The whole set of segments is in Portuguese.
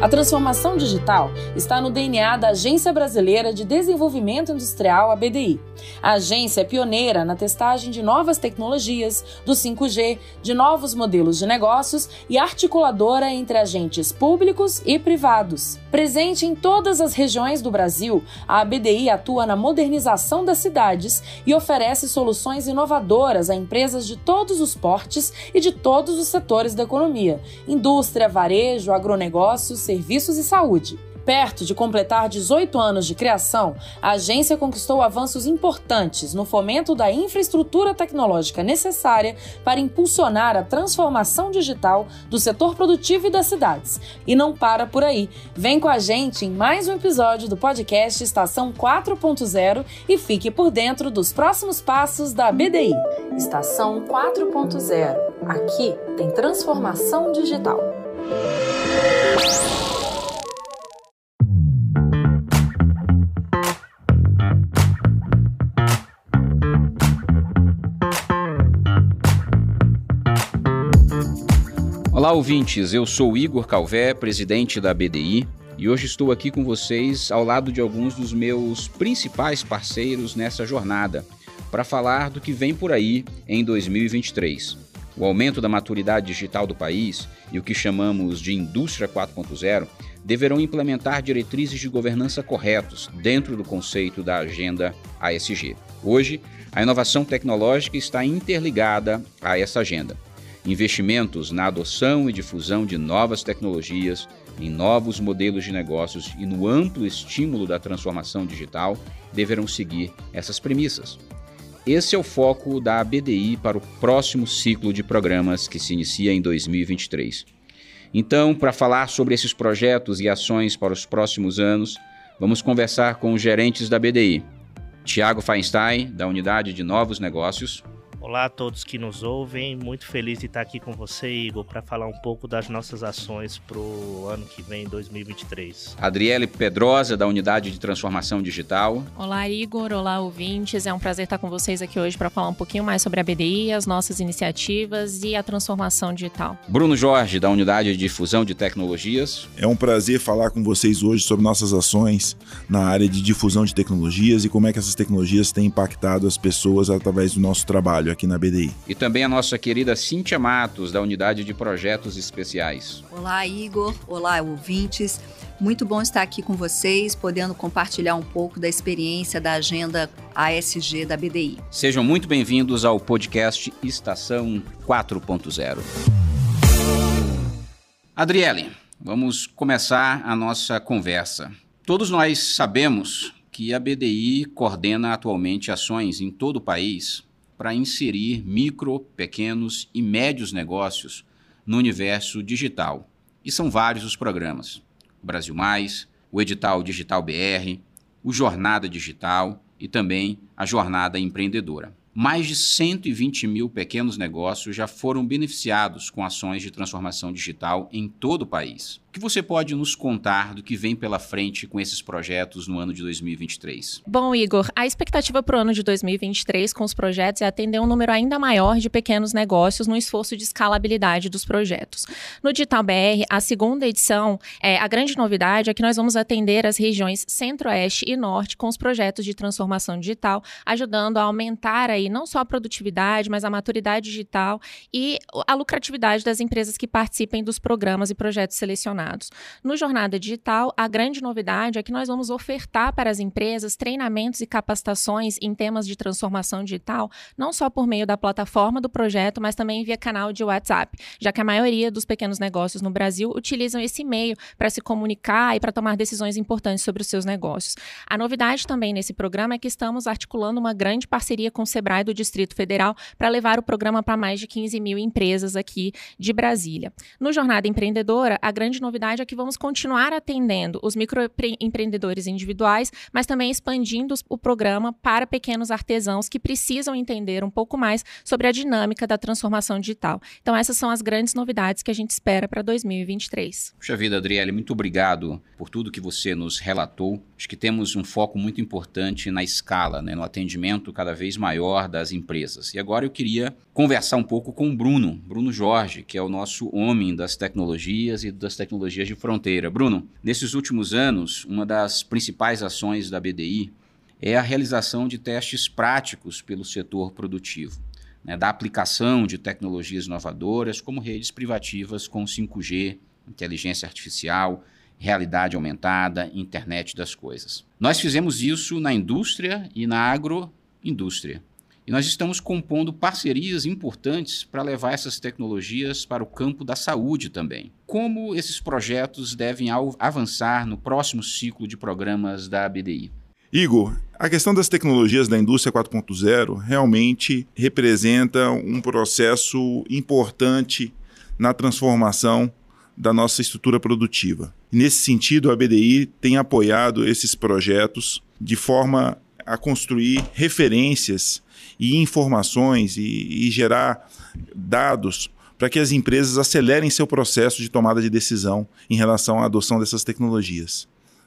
A transformação digital está no DNA da Agência Brasileira de Desenvolvimento Industrial, a BDI. A agência é pioneira na testagem de novas tecnologias, do 5G, de novos modelos de negócios e articuladora entre agentes públicos e privados. Presente em todas as regiões do Brasil, a BDI atua na modernização das cidades e oferece soluções inovadoras a empresas de todos os portes e de todos os setores da economia: indústria, varejo, agronegócios, serviços e saúde. Perto de completar 18 anos de criação, a agência conquistou avanços importantes no fomento da infraestrutura tecnológica necessária para impulsionar a transformação digital do setor produtivo e das cidades. E não para por aí. Vem com a gente em mais um episódio do podcast Estação 4.0 e fique por dentro dos próximos passos da BDI. Estação 4.0. Aqui tem transformação digital. Olá, ouvintes. Eu sou Igor Calvé, presidente da BDI, e hoje estou aqui com vocês ao lado de alguns dos meus principais parceiros nessa jornada para falar do que vem por aí em 2023. O aumento da maturidade digital do país e o que chamamos de indústria 4.0 deverão implementar diretrizes de governança corretos dentro do conceito da agenda ASG. Hoje, a inovação tecnológica está interligada a essa agenda. Investimentos na adoção e difusão de novas tecnologias, em novos modelos de negócios e no amplo estímulo da transformação digital deverão seguir essas premissas. Esse é o foco da BDI para o próximo ciclo de programas que se inicia em 2023. Então, para falar sobre esses projetos e ações para os próximos anos, vamos conversar com os gerentes da BDI. Tiago Feinstein, da Unidade de Novos Negócios. Olá a todos que nos ouvem, muito feliz de estar aqui com você, Igor, para falar um pouco das nossas ações para o ano que vem, 2023. Adriele Pedrosa, da Unidade de Transformação Digital. Olá, Igor. Olá, ouvintes. É um prazer estar com vocês aqui hoje para falar um pouquinho mais sobre a BDI, as nossas iniciativas e a transformação digital. Bruno Jorge, da Unidade de Difusão de Tecnologias. É um prazer falar com vocês hoje sobre nossas ações na área de difusão de tecnologias e como é que essas tecnologias têm impactado as pessoas através do nosso trabalho aqui na BDI. E também a nossa querida Cíntia Matos, da Unidade de Projetos Especiais. Olá, Igor. Olá, ouvintes. Muito bom estar aqui com vocês, podendo compartilhar um pouco da experiência da agenda ASG da BDI. Sejam muito bem-vindos ao podcast Estação 4.0. Adriele, vamos começar a nossa conversa. Todos nós sabemos que a BDI coordena atualmente ações em todo o país para inserir micro, pequenos e médios negócios no universo digital. E são vários os programas: o Brasil Mais, o Edital Digital BR, o Jornada Digital e também a Jornada Empreendedora. Mais de 120 mil pequenos negócios já foram beneficiados com ações de transformação digital em todo o país. O que você pode nos contar do que vem pela frente com esses projetos no ano de 2023? Bom, Igor, a expectativa para o ano de 2023 com os projetos é atender um número ainda maior de pequenos negócios no esforço de escalabilidade dos projetos. No Digital BR, a segunda edição, é, a grande novidade é que nós vamos atender as regiões Centro-Oeste e Norte com os projetos de transformação digital, ajudando a aumentar aí não só a produtividade, mas a maturidade digital e a lucratividade das empresas que participem dos programas e projetos selecionados no Jornada Digital, a grande novidade é que nós vamos ofertar para as empresas treinamentos e capacitações em temas de transformação digital, não só por meio da plataforma do projeto, mas também via canal de WhatsApp, já que a maioria dos pequenos negócios no Brasil utilizam esse meio para se comunicar e para tomar decisões importantes sobre os seus negócios. A novidade também nesse programa é que estamos articulando uma grande parceria com o Sebrae do Distrito Federal para levar o programa para mais de 15 mil empresas aqui de Brasília. No Jornada Empreendedora, a grande novidade novidade é que vamos continuar atendendo os microempreendedores individuais, mas também expandindo o programa para pequenos artesãos que precisam entender um pouco mais sobre a dinâmica da transformação digital. Então, essas são as grandes novidades que a gente espera para 2023. Puxa vida, Adriele, muito obrigado por tudo que você nos relatou. Acho que temos um foco muito importante na escala, né, no atendimento cada vez maior das empresas. E agora eu queria conversar um pouco com o Bruno, Bruno Jorge, que é o nosso homem das tecnologias e das tecnologias de fronteira. Bruno, nesses últimos anos, uma das principais ações da BDI é a realização de testes práticos pelo setor produtivo, né, da aplicação de tecnologias inovadoras como redes privativas com 5G, inteligência artificial, realidade aumentada, internet das coisas. Nós fizemos isso na indústria e na agroindústria. E nós estamos compondo parcerias importantes para levar essas tecnologias para o campo da saúde também. Como esses projetos devem avançar no próximo ciclo de programas da BDI? Igor, a questão das tecnologias da indústria 4.0 realmente representa um processo importante na transformação da nossa estrutura produtiva. Nesse sentido, a BDI tem apoiado esses projetos de forma a construir referências e informações e, e gerar dados para que as empresas acelerem seu processo de tomada de decisão em relação à adoção dessas tecnologias.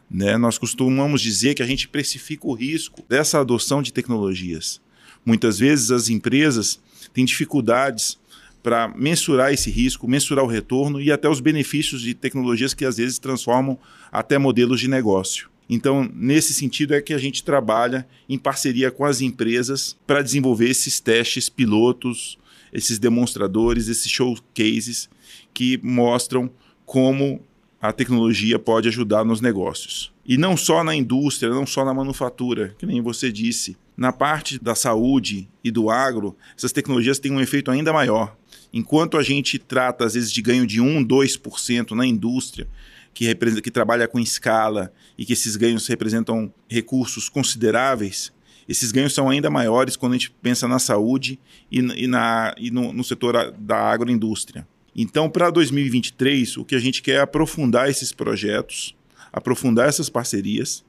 Né? Nós costumamos dizer que a gente precifica o risco dessa adoção de tecnologias. Muitas vezes as empresas têm dificuldades para mensurar esse risco, mensurar o retorno e até os benefícios de tecnologias que às vezes transformam até modelos de negócio. Então, nesse sentido, é que a gente trabalha em parceria com as empresas para desenvolver esses testes pilotos, esses demonstradores, esses showcases que mostram como a tecnologia pode ajudar nos negócios. E não só na indústria, não só na manufatura, que nem você disse. Na parte da saúde e do agro, essas tecnologias têm um efeito ainda maior. Enquanto a gente trata, às vezes, de ganho de 1, 2% na indústria, que, representa, que trabalha com escala e que esses ganhos representam recursos consideráveis, esses ganhos são ainda maiores quando a gente pensa na saúde e, e, na, e no, no setor da agroindústria. Então, para 2023, o que a gente quer é aprofundar esses projetos, aprofundar essas parcerias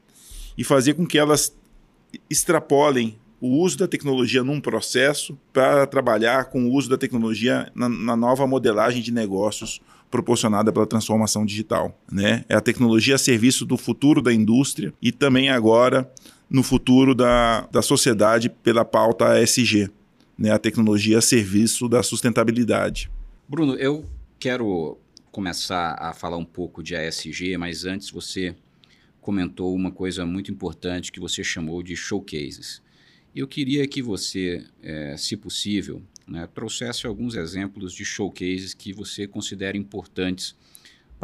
e fazer com que elas extrapolem o uso da tecnologia num processo para trabalhar com o uso da tecnologia na, na, nova modelagem de negócios proporcionada pela transformação digital. Né? É a tecnologia a serviço do futuro da indústria e também agora no futuro da, da sociedade pela pauta ESG, né? a tecnologia a serviço da sustentabilidade. Bruno, eu quero começar a falar um pouco de ASG, mas antes você comentou uma coisa muito importante que você chamou de showcases. Eu queria que você, é, se possível, né, trouxesse alguns exemplos de showcases que você considera importantes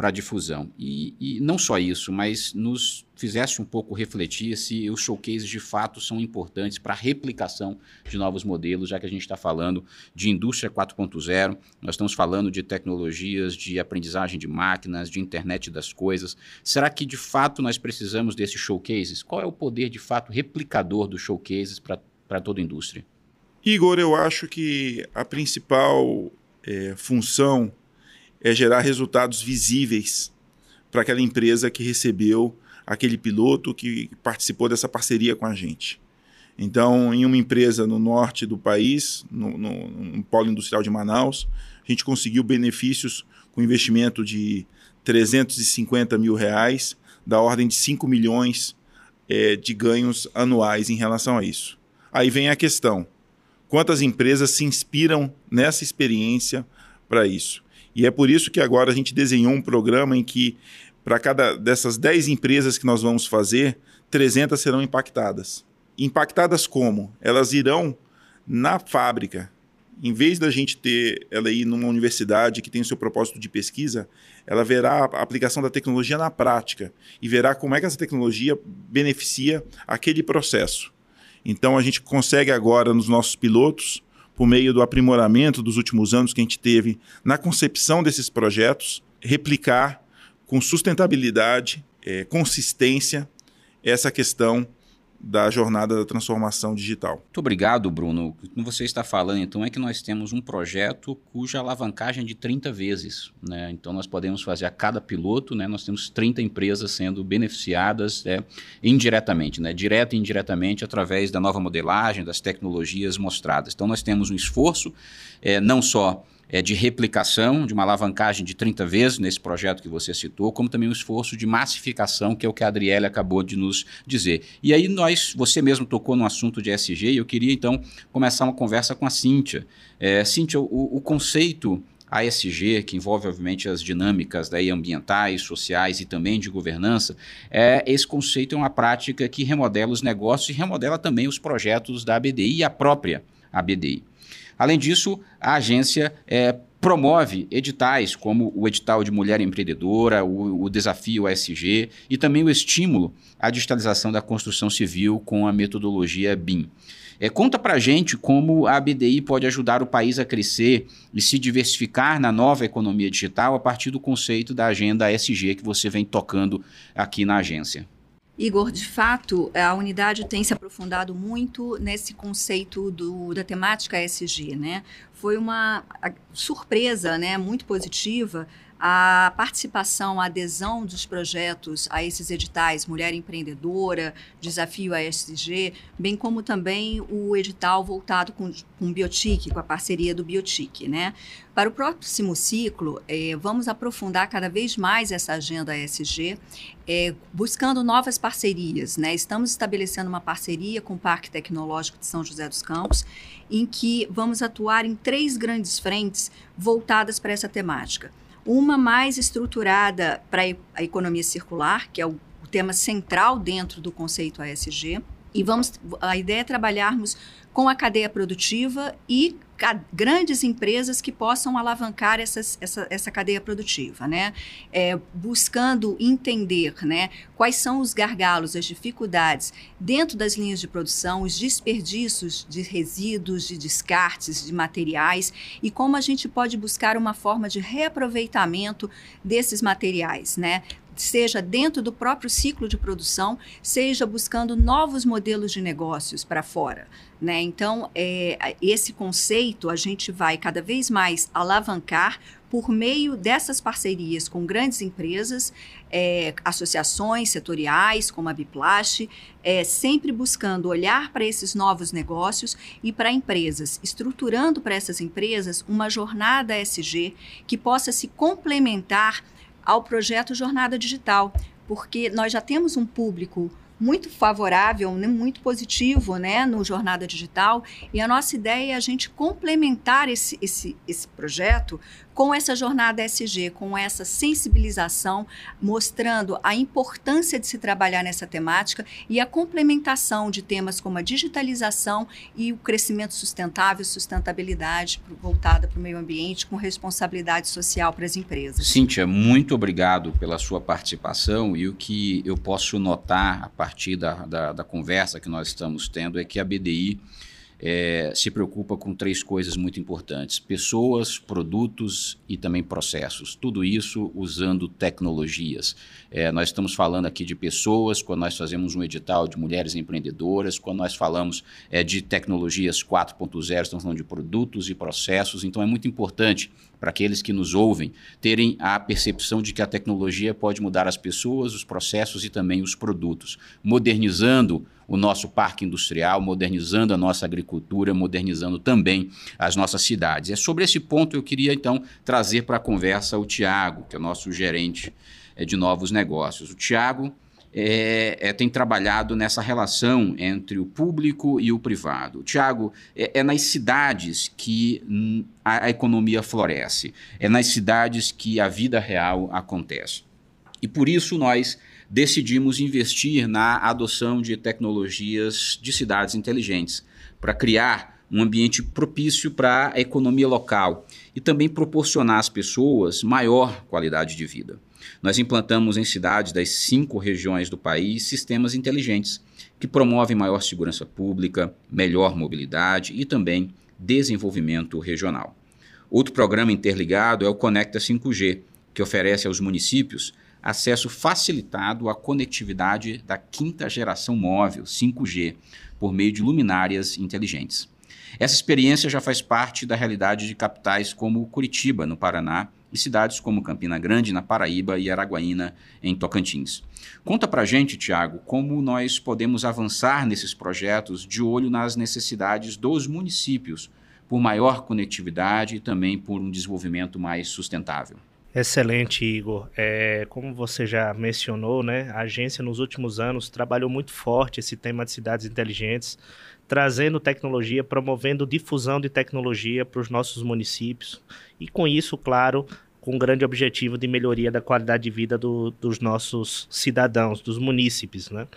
para a difusão. E, e, não só isso, mas nos fizesse um pouco refletir se os showcases de fato são importantes para a replicação de novos modelos, já que a gente está falando de indústria 4.0, nós estamos falando de tecnologias de aprendizagem de máquinas, de internet das coisas. Será que de fato nós precisamos desses showcases? Qual é o poder de fato replicador dos showcases para toda a indústria? Igor, eu acho que a principal é, função é gerar resultados visíveis para aquela empresa que recebeu aquele piloto que participou dessa parceria com a gente. Então, em uma empresa no norte do país, no, no, no polo industrial de Manaus, a gente conseguiu benefícios com investimento de 350 mil reais, da ordem de 5 milhões é, de ganhos anuais em relação a isso. Aí vem a questão: quantas empresas se inspiram nessa experiência para isso? E é por isso que agora a gente desenhou um programa em que, para cada dessas 10 empresas que nós vamos fazer, 300 serão impactadas. Impactadas como? Elas irão na fábrica. Em vez da gente ter ela ir numa universidade que tem o seu propósito de pesquisa, ela verá a aplicação da tecnologia na prática e verá como é que essa tecnologia beneficia aquele processo. Então a gente consegue agora nos nossos pilotos por meio do aprimoramento dos últimos anos que a gente teve na concepção desses projetos, replicar com sustentabilidade, é, consistência, essa questão da jornada da transformação digital. Muito obrigado, Bruno. O que você está falando, então, é que nós temos um projeto cuja alavancagem é de 30 vezes. Né? Então, nós podemos fazer a cada piloto, né? nós temos 30 empresas sendo beneficiadas né? indiretamente, né? direta e indiretamente, através da nova modelagem, das tecnologias mostradas. Então, nós temos um esforço, é, não só é, de replicação, de uma alavancagem de 30 vezes nesse projeto que você citou, como também um esforço de massificação, que é o que a Adriele acabou de nos dizer. E aí nós, você mesmo tocou no assunto de SG, e eu queria então começar uma conversa com a Cíntia. É, Cíntia, o, o conceito ASG, que envolve obviamente as dinâmicas daí ambientais, sociais e também de governança, é, esse conceito é uma prática que remodela os negócios e remodela também os projetos da ABDI e a própria ABDI. Além disso, a agência é, promove editais como o edital de Mulher Empreendedora, o, o, Desafio ASG e também o estímulo à digitalização da construção civil com a metodologia BIM. É, conta para gente como a ABDI pode ajudar o país a crescer e se diversificar na nova economia digital a partir do conceito da agenda ASG que você vem tocando aqui na agência. Igor, de fato, a unidade tem se aprofundado muito nesse conceito do, da temática ESG, né? Foi uma surpresa, né, muito positiva a participação, a adesão dos projetos a esses editais Mulher Empreendedora, Desafio ASG, bem como também o edital voltado com, com Biotic, com a parceria do Biotic. Né? Para o próximo ciclo, eh, vamos aprofundar cada vez mais essa agenda ASG, eh, buscando novas parcerias. Né? Estamos estabelecendo uma parceria com o Parque Tecnológico de São José dos Campos, em que vamos atuar em três grandes frentes voltadas para essa temática uma mais estruturada para a economia circular, que é o, tema central dentro do conceito ASG. E vamos, a ideia é trabalharmos com a cadeia produtiva e grandes empresas que possam alavancar essas, essa, essa cadeia produtiva, né? É, buscando entender né, quais são os gargalos, as dificuldades dentro das linhas de produção, os desperdícios de resíduos, de descartes de materiais e como a gente pode buscar uma forma de reaproveitamento desses materiais, né? seja dentro do próprio ciclo de produção, seja buscando novos modelos de negócios para fora. Né? Então, é, esse conceito a gente vai cada vez mais alavancar por meio dessas parcerias com grandes empresas, é, associações setoriais, como a Biplast, é, sempre buscando olhar para esses novos negócios e para empresas, estruturando para essas empresas uma jornada SG que possa se complementar ao projeto Jornada Digital, porque nós já temos um público muito favorável, né, muito positivo né, no Jornada Digital. E a nossa ideia é a gente complementar esse, esse, esse projeto com essa jornada SG, com essa sensibilização, mostrando a importância de se trabalhar nessa temática e a complementação de temas como a digitalização e o crescimento sustentável, sustentabilidade voltada para o meio ambiente, com responsabilidade social para as empresas. Cíntia, muito obrigado pela sua participação e o que eu posso notar a partir da, da, da conversa que nós estamos tendo é que a BDI é, se preocupa com três coisas muito importantes: pessoas, produtos e também processos. Tudo isso usando tecnologias. É, nós estamos falando aqui de pessoas, quando nós fazemos um edital de mulheres empreendedoras, quando nós falamos é, de tecnologias 4.0, estamos falando de produtos e processos. Então é muito importante para aqueles que nos ouvem terem a percepção de que a tecnologia pode mudar as pessoas, os processos e também os produtos, modernizando o nosso parque industrial, modernizando a nossa agricultura, modernizando também as nossas cidades. É sobre esse ponto eu queria então trazer para a conversa o Tiago, que é o nosso gerente é, de novos negócios. O Tiago é, é, tem trabalhado nessa relação entre o público e o privado. Tiago, é, é nas cidades que a, a economia floresce, é nas cidades que a vida real acontece. E por isso nós decidimos investir na adoção de tecnologias de cidades inteligentes, para criar um ambiente propício para a economia local e também proporcionar às pessoas maior qualidade de vida. Nós implantamos em cidades das cinco regiões do país sistemas inteligentes que promovem maior segurança pública, melhor mobilidade e também desenvolvimento regional. Outro programa interligado é o Conecta 5G, que oferece aos municípios acesso facilitado à conectividade da quinta geração móvel, 5G, por meio de luminárias inteligentes. Essa experiência já faz parte da realidade de capitais como Curitiba, no Paraná, e cidades como Campina Grande, na Paraíba, e Araguaína, em Tocantins. Conta pra gente, Tiago, como nós podemos avançar nesses projetos de olho nas necessidades dos municípios, por maior conectividade e também por um desenvolvimento mais sustentável. Excelente, Igor. É, como você já mencionou, né, a agência nos últimos anos trabalhou muito forte esse tema de cidades inteligentes, trazendo tecnologia, promovendo difusão de tecnologia para os nossos municípios e, com isso, claro, com o grande objetivo de melhoria da qualidade de vida do, dos nossos cidadãos, dos munícipes. Né?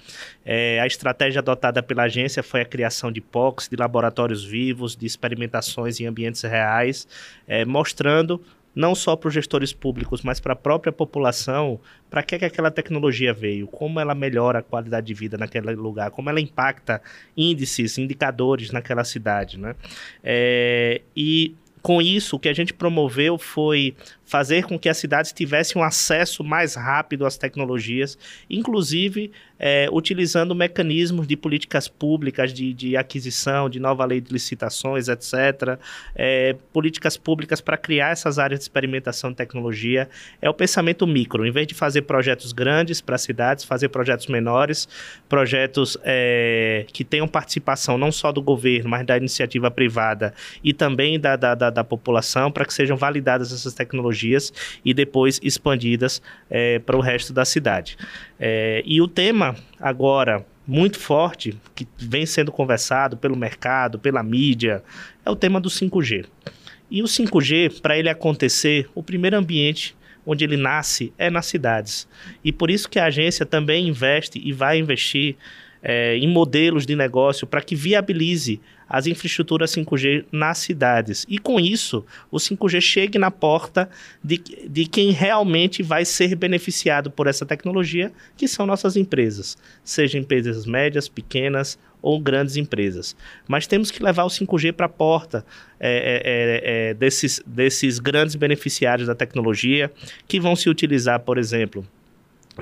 É, a estratégia adotada pela agência foi a criação de POCs, de laboratórios vivos, de experimentações em ambientes reais, é, mostrando não só para os gestores públicos, mas para a própria população, para que, que aquela tecnologia veio, como ela melhora a qualidade de vida naquele lugar, como ela impacta índices, indicadores naquela cidade. Né? É, e com isso, o que a gente promoveu foi fazer com que as cidades tivessem um acesso mais rápido às tecnologias, inclusive é, utilizando mecanismos de políticas públicas de, de, aquisição, de nova lei de licitações, etc., é, políticas públicas para criar essas áreas de experimentação de tecnologia. É o pensamento micro, em vez de fazer projetos grandes para cidades, fazer projetos menores, projetos é, que tenham participação não só do governo, mas da iniciativa privada e também da, da, da, da população, para que sejam validadas essas tecnologias tecnologias e depois expandidas é, para o resto da cidade. É, e o tema agora muito forte, que vem sendo conversado pelo mercado, pela mídia, é o tema do 5G. E o 5G, para ele acontecer, o primeiro ambiente onde ele nasce é nas cidades. E por isso que a agência também investe e vai investir é, em modelos de negócio para que viabilize as infraestruturas 5G nas cidades. E com isso, o 5G chegue na porta de, de quem realmente vai ser beneficiado por essa tecnologia, que são nossas empresas, seja empresas médias, pequenas ou grandes empresas. Mas temos que levar o 5G para a porta é, é, é, é, desses, desses grandes beneficiários da tecnologia, que vão se utilizar, por exemplo,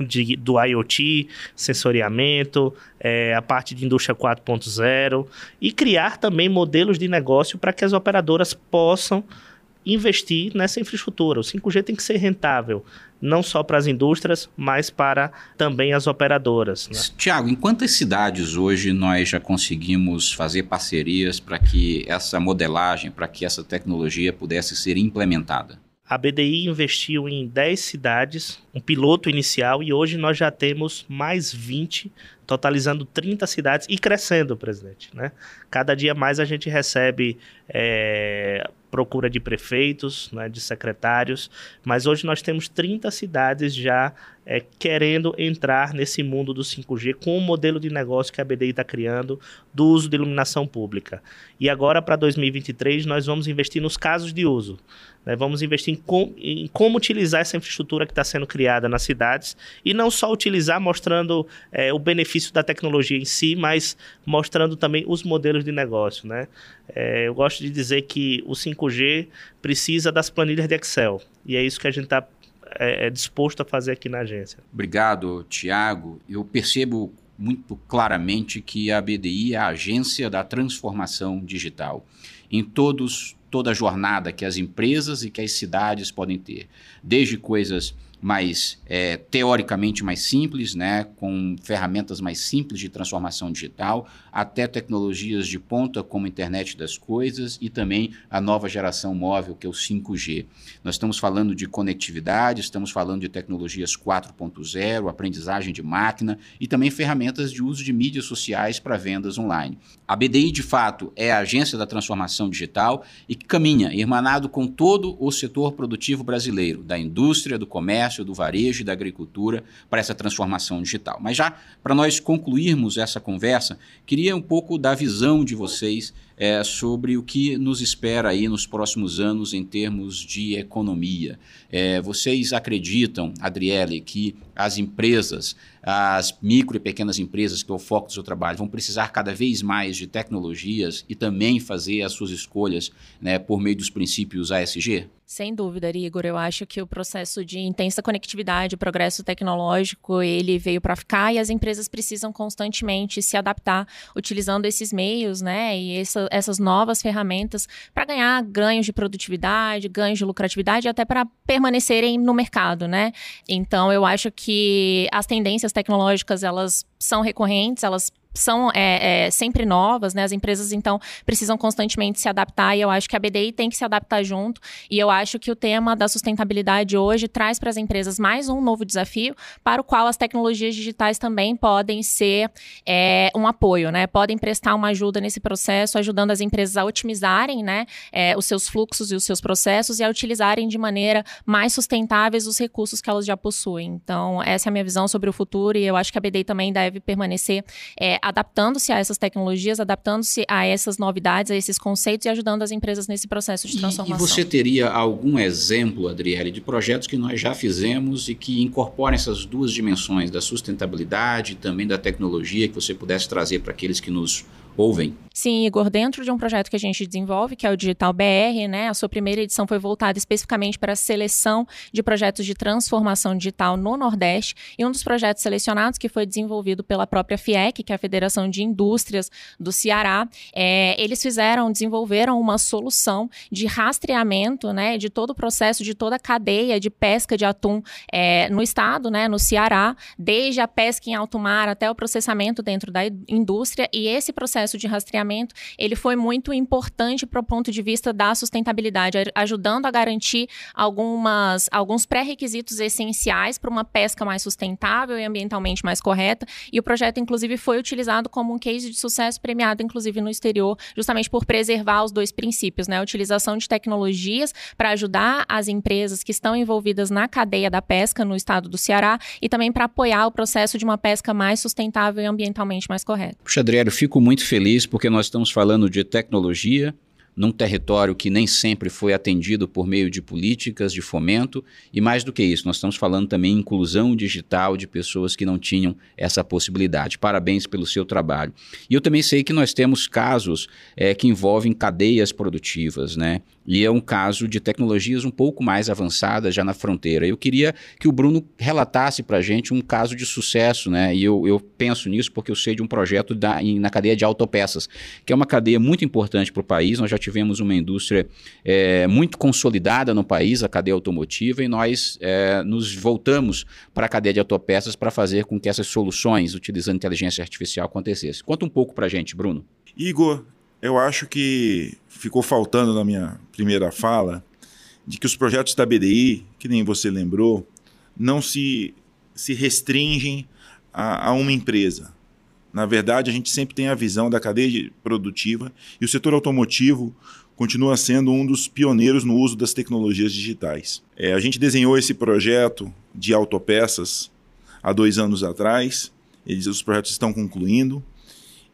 de, do IoT, sensoriamento, é, a parte de indústria 4.0 e criar também modelos de negócio para que as operadoras possam investir nessa infraestrutura. O 5G tem que ser rentável, não só para as indústrias, mas para também as operadoras. Né? Tiago, em quantas cidades hoje nós já conseguimos fazer parcerias para que essa modelagem, para que essa tecnologia pudesse ser implementada? A BDI investiu em 10 cidades, um piloto inicial, e hoje nós já temos mais 20, totalizando 30 cidades e crescendo, presidente. Né? Cada dia mais a gente recebe é, procura de prefeitos, né, de secretários, mas hoje nós temos 30 cidades já é, querendo entrar nesse mundo do 5G com o modelo de negócio que a BDI está criando do uso de iluminação pública. E agora, para 2023, nós vamos investir nos casos de uso. Né? Vamos investir em, com, em, como utilizar essa infraestrutura que está sendo criada nas cidades e não só utilizar mostrando é, o benefício da tecnologia em si, mas mostrando também os modelos de negócio. Né? É, eu gosto de dizer que o 5G precisa das planilhas de Excel e é isso que a gente está é, é disposto a fazer aqui na agência. Obrigado, Tiago. Eu percebo muito claramente que a BDI é a agência da transformação digital. Em todos toda a jornada que as empresas e que as cidades podem ter, desde coisas mais é, teoricamente mais simples, né, com ferramentas mais simples de transformação digital, até tecnologias de ponta como a internet das coisas e também a nova geração móvel, que é o 5G. Nós estamos falando de conectividade, estamos falando de tecnologias 4.0, aprendizagem de máquina e também ferramentas de uso de mídias sociais para vendas online. A BDI, de fato, é a agência da transformação digital e que caminha, irmanado com todo o setor produtivo brasileiro, da indústria, do comércio, do varejo e da agricultura para essa transformação digital. Mas já para nós concluirmos essa conversa, queria um pouco da visão de vocês é, sobre o que nos espera aí nos próximos anos em termos de economia. É, vocês acreditam, Adriele, que as empresas, as micro e pequenas empresas, que é o foco do seu trabalho, vão precisar cada vez mais de tecnologias e também fazer as suas escolhas né, por meio dos princípios ASG? Sem dúvida, Igor. Eu acho que o processo de intensa conectividade, progresso tecnológico, ele veio para ficar e as empresas precisam constantemente se adaptar utilizando esses meios, né? E essa, essas novas ferramentas para ganhar ganhos de produtividade, ganhos de lucratividade, até para permanecerem no mercado, né? Então, eu acho que as tendências tecnológicas elas são recorrentes, elas são é, é, sempre novas, né? As empresas, então, precisam constantemente se adaptar e eu acho que a BDI tem que se adaptar junto. E eu acho que o tema da sustentabilidade hoje traz para as empresas mais um novo desafio, para o qual as tecnologias digitais também podem ser é, um apoio, né? Podem prestar uma ajuda nesse processo, ajudando as empresas a otimizarem né, é, os seus fluxos e os seus processos e a utilizarem de maneira mais sustentáveis os recursos que elas já possuem. Então, essa é a minha visão sobre o futuro e eu acho que a BDI também deve permanecer é, adaptando-se a essas tecnologias, adaptando-se a essas novidades, a esses conceitos e ajudando as empresas nesse processo de transformação. E, e você teria algum exemplo, Adriele, de projetos que nós já fizemos e que incorporem essas duas dimensões da sustentabilidade e também da tecnologia que você pudesse trazer para aqueles que nos ouvem? Sim, Igor, dentro de um projeto que a gente desenvolve, que é o Digital BR, né, a sua primeira edição foi voltada especificamente para a seleção de projetos de transformação digital no Nordeste, e um dos projetos selecionados, que foi desenvolvido pela própria FIEC, que é a Federação de Indústrias do Ceará, é, eles fizeram, desenvolveram uma solução de rastreamento, né, de todo o processo, de toda a cadeia de pesca de atum é, no estado, né, no Ceará, desde a pesca em alto mar até o processamento dentro da indústria, e esse processo de rastreamento ele foi muito importante para o ponto de vista da sustentabilidade, ajudando a garantir algumas, alguns pré-requisitos essenciais para uma pesca mais sustentável e ambientalmente mais correta. E o projeto, inclusive, foi utilizado como um case de sucesso premiado, inclusive, no exterior, justamente por preservar os dois princípios, né? A utilização de tecnologias para ajudar as empresas que estão envolvidas na cadeia da pesca no estado do Ceará e também para apoiar o processo de uma pesca mais sustentável e ambientalmente mais correta. Puxa, Adriano, fico muito feliz porque nós estamos falando de tecnologia, num território que nem sempre foi atendido por meio de políticas de fomento, e mais do que isso, nós estamos falando também inclusão digital de pessoas que não tinham essa possibilidade. Parabéns pelo seu trabalho. E eu também sei que nós temos casos é, que envolvem cadeias produtivas, né? E é um caso de tecnologias um pouco mais avançadas já na fronteira. Eu queria que o Bruno relatasse para a gente um caso de sucesso, né? E eu, eu penso nisso porque eu sei de um projeto da, em, na cadeia de autopeças, que é uma cadeia muito importante para o país. Nós já tivemos uma indústria é, muito consolidada no país, a cadeia automotiva, e nós é, nos voltamos para a cadeia de autopeças para fazer com que essas soluções, utilizando inteligência artificial, acontecessem. Conta um pouco para a gente, Bruno. Igor, eu acho que ficou faltando na minha primeira fala de que os projetos da BDI, que nem você lembrou, não se, se restringem a, a uma empresa. Na verdade, a gente sempre tem a visão da cadeia produtiva e o setor automotivo continua sendo um dos pioneiros no uso das tecnologias digitais. É, a gente desenhou esse projeto de autopeças há dois anos atrás, eles, os projetos estão concluindo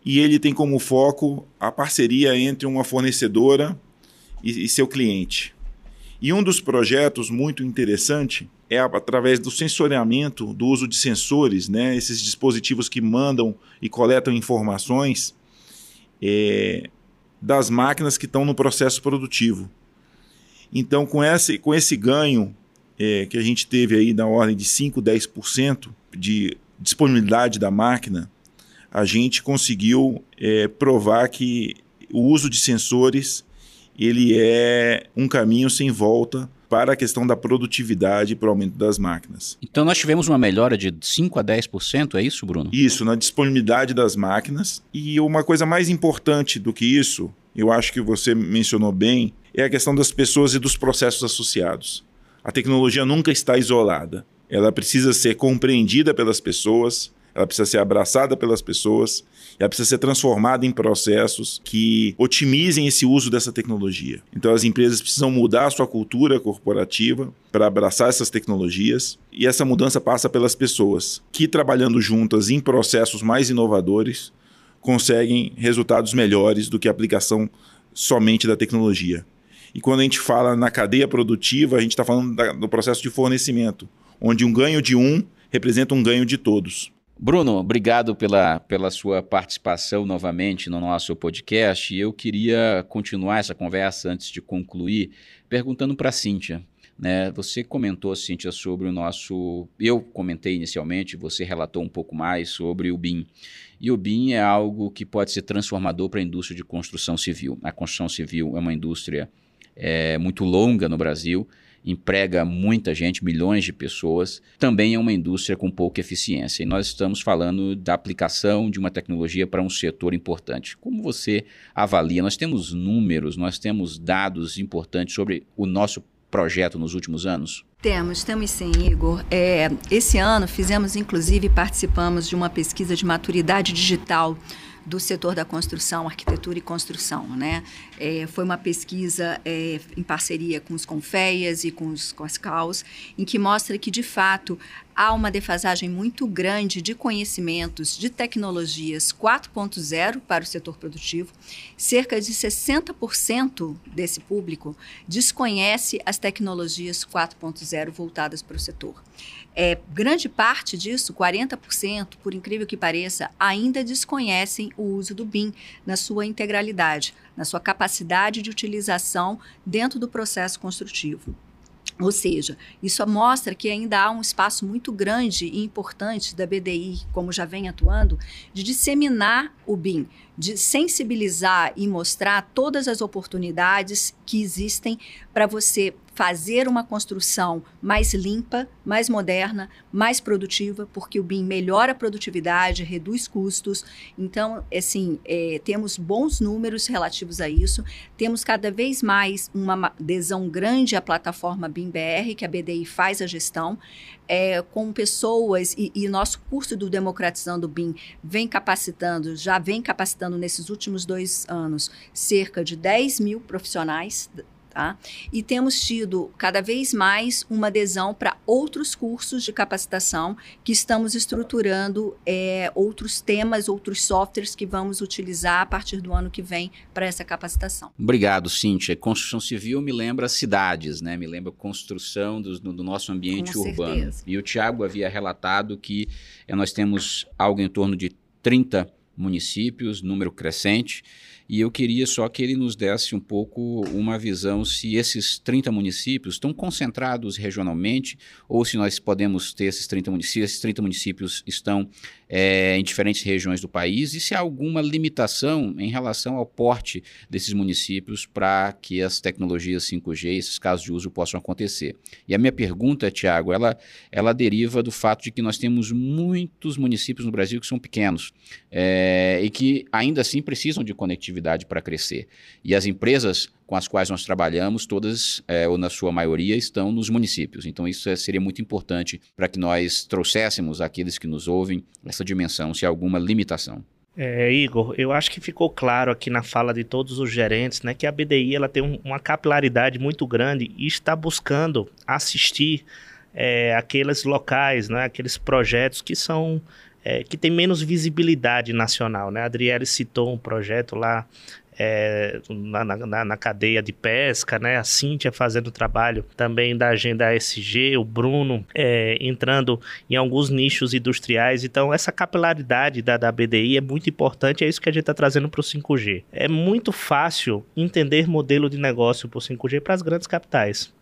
e ele tem como foco a parceria entre uma fornecedora e, e seu cliente. E um dos projetos muito interessante é através do sensoriamento, do uso de sensores, né, esses dispositivos que mandam e coletam informações é, das máquinas que estão no processo produtivo. Então, com esse, com esse ganho é, que a gente teve aí na ordem de 5, 10% de disponibilidade da máquina, a gente conseguiu é, provar que o uso de sensores ele é um caminho sem volta para a questão da produtividade e para o aumento das máquinas. Então nós tivemos uma melhora de 5 a 10%, é isso, Bruno? Isso, na disponibilidade das máquinas. E uma coisa mais importante do que isso, eu acho que você mencionou bem, é a questão das pessoas e dos processos associados. A tecnologia nunca está isolada. Ela precisa ser compreendida pelas pessoas, ela precisa ser abraçada pelas pessoas, ela precisa ser transformada em processos que otimizem esse uso dessa tecnologia. Então as empresas precisam mudar a sua cultura corporativa para abraçar essas tecnologias e essa mudança passa pelas pessoas que trabalhando juntas em processos mais inovadores conseguem resultados melhores do que a aplicação somente da tecnologia. E quando a gente fala na cadeia produtiva, a gente está falando da, do processo de fornecimento, onde um ganho de um representa um ganho de todos. Bruno, obrigado pela, pela sua participação novamente no nosso podcast. Eu queria continuar essa conversa antes de concluir, perguntando para a Cíntia. Né? Você comentou, Cíntia, sobre o nosso. Eu comentei inicialmente, você relatou um pouco mais sobre o BIM. E o BIM é algo que pode ser transformador para a indústria de construção civil. A construção civil é uma indústria é, muito longa no Brasil emprega muita gente, milhões de pessoas, também é uma indústria com pouca eficiência. E nós estamos falando da aplicação de uma tecnologia para um setor importante. Como você avalia? Nós temos números, nós temos dados importantes sobre o nosso projeto nos últimos anos? Temos, temos sim, Igor. É, esse ano fizemos, inclusive, participamos de uma pesquisa de maturidade digital do setor da construção, arquitetura e construção. Né? É, foi uma pesquisa é, em parceria com os Confeias e com, os, com as CAUS, em que mostra que, de fato, há uma defasagem muito grande de conhecimentos de tecnologias 4.0 para o setor produtivo. Cerca de 60% desse público desconhece as tecnologias 4.0 voltadas para o setor. É, grande parte disso, 40%, por incrível que pareça, ainda desconhecem o uso do BIM na sua integralidade, na sua capacidade de utilização dentro do processo construtivo. Ou seja, isso mostra que ainda há um espaço muito grande e importante da BDI, como já vem atuando, de disseminar o BIM, de sensibilizar e mostrar todas as oportunidades que existem para você fazer uma construção mais limpa, mais moderna, mais produtiva, porque o BIM melhora a produtividade, reduz custos. Então, assim, é, temos bons números relativos a isso. Temos cada vez mais uma adesão grande à plataforma BIM-BR, que a BDI faz a gestão, é, com pessoas, e, e nosso curso do Democratizando o BIM vem capacitando, já vem capacitando nesses últimos dois anos, cerca de 10 mil profissionais Tá? E temos tido cada vez mais uma adesão para outros cursos de capacitação que estamos estruturando é, outros temas, outros softwares que vamos utilizar a partir do ano que vem para essa capacitação. Obrigado, Cíntia. Construção civil me lembra cidades, né? me lembra construção do, do nosso ambiente Com urbano. Certeza. E o Tiago havia relatado que é, nós temos algo em torno de 30 municípios, número crescente. E eu queria só que ele nos desse um pouco uma visão se esses 30 municípios estão concentrados regionalmente ou se nós podemos ter esses 30 municípios, esses 30 municípios estão é, em diferentes regiões do país e se há alguma limitação em relação ao porte desses municípios para que as tecnologias 5G, esses casos de uso possam acontecer. E a minha pergunta, Tiago, ela, ela deriva do fato de que nós temos muitos municípios no Brasil que são pequenos é, e que ainda assim precisam de conectividade para crescer. E as empresas com as quais nós trabalhamos, todas, é, ou na sua maioria, estão nos municípios. Então, isso é, seria muito importante para que nós trouxéssemos àqueles que nos ouvem essa dimensão, se há alguma limitação. É, Igor, eu acho que ficou claro aqui na fala de todos os gerentes, né, que a BDI ela tem um, uma capilaridade muito grande e está buscando assistir é, aqueles locais, né, aqueles projetos que são é, que tem menos visibilidade nacional, né? A Adriele citou um projeto lá é, na, na, na, cadeia de pesca, né? A Cíntia fazendo trabalho também da agenda SG, o Bruno é, entrando em alguns nichos industriais. Então, essa capilaridade da, da BDI é muito importante, é isso que a gente está trazendo para o 5G. É muito fácil entender modelo de negócio para o 5G para as grandes capitais,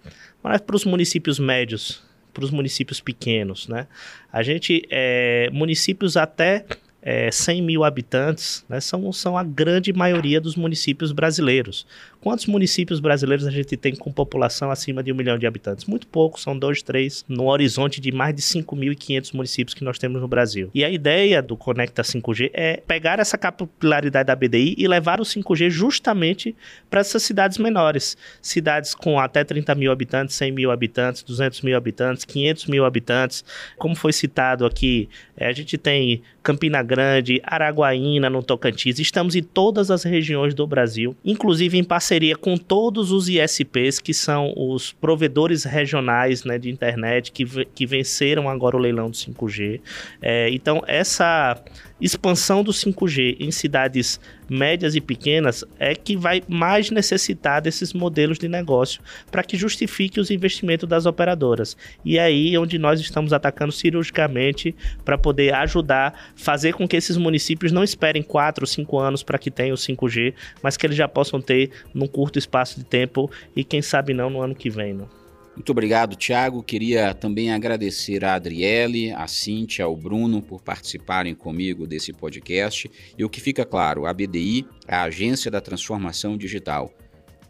mas para os municípios médios, para os municípios pequenos, né? A gente, é, municípios até é, 100 mil habitantes, né, são, são a grande maioria dos municípios brasileiros. Quantos municípios brasileiros a gente tem com população acima de um milhão de habitantes? Muito poucos, são dois, três, no horizonte de mais de 5.500 municípios que nós temos no Brasil. E a ideia do Conecta 5G é pegar essa capilaridade da BDI e levar o 5G justamente para essas cidades menores. Cidades com até 30 mil habitantes, 100 mil habitantes, 200 mil habitantes, 500 mil habitantes. Como foi citado aqui, é, a gente tem Campina Grande, Araguaína, no Tocantins. Estamos em todas as regiões do Brasil, inclusive em parceria parceria com todos os ISPs, que são os provedores regionais né, de internet, que, que venceram agora o leilão do 5G. É, então, essa expansão do 5G em cidades médias e pequenas é que vai mais necessitar desses modelos de negócio para que justifique os investimentos das operadoras. E é aí onde nós estamos atacando cirurgicamente para poder ajudar, fazer com que esses municípios não esperem 4, 5 anos para que tenham o 5G, mas que eles já possam ter num curto espaço de tempo e quem sabe não no ano que vem. Não? Muito obrigado, Tiago. Queria também agradecer a Adriele, a Cíntia, ao Bruno por participarem comigo desse podcast. E o que fica claro, a BDI é a Agência da Transformação Digital.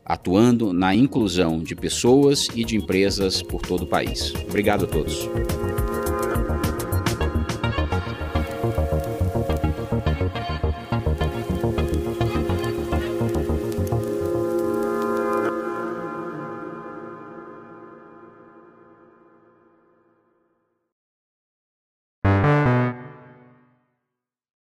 atuando na inclusão de pessoas e de empresas por todo o país. Obrigado a todos.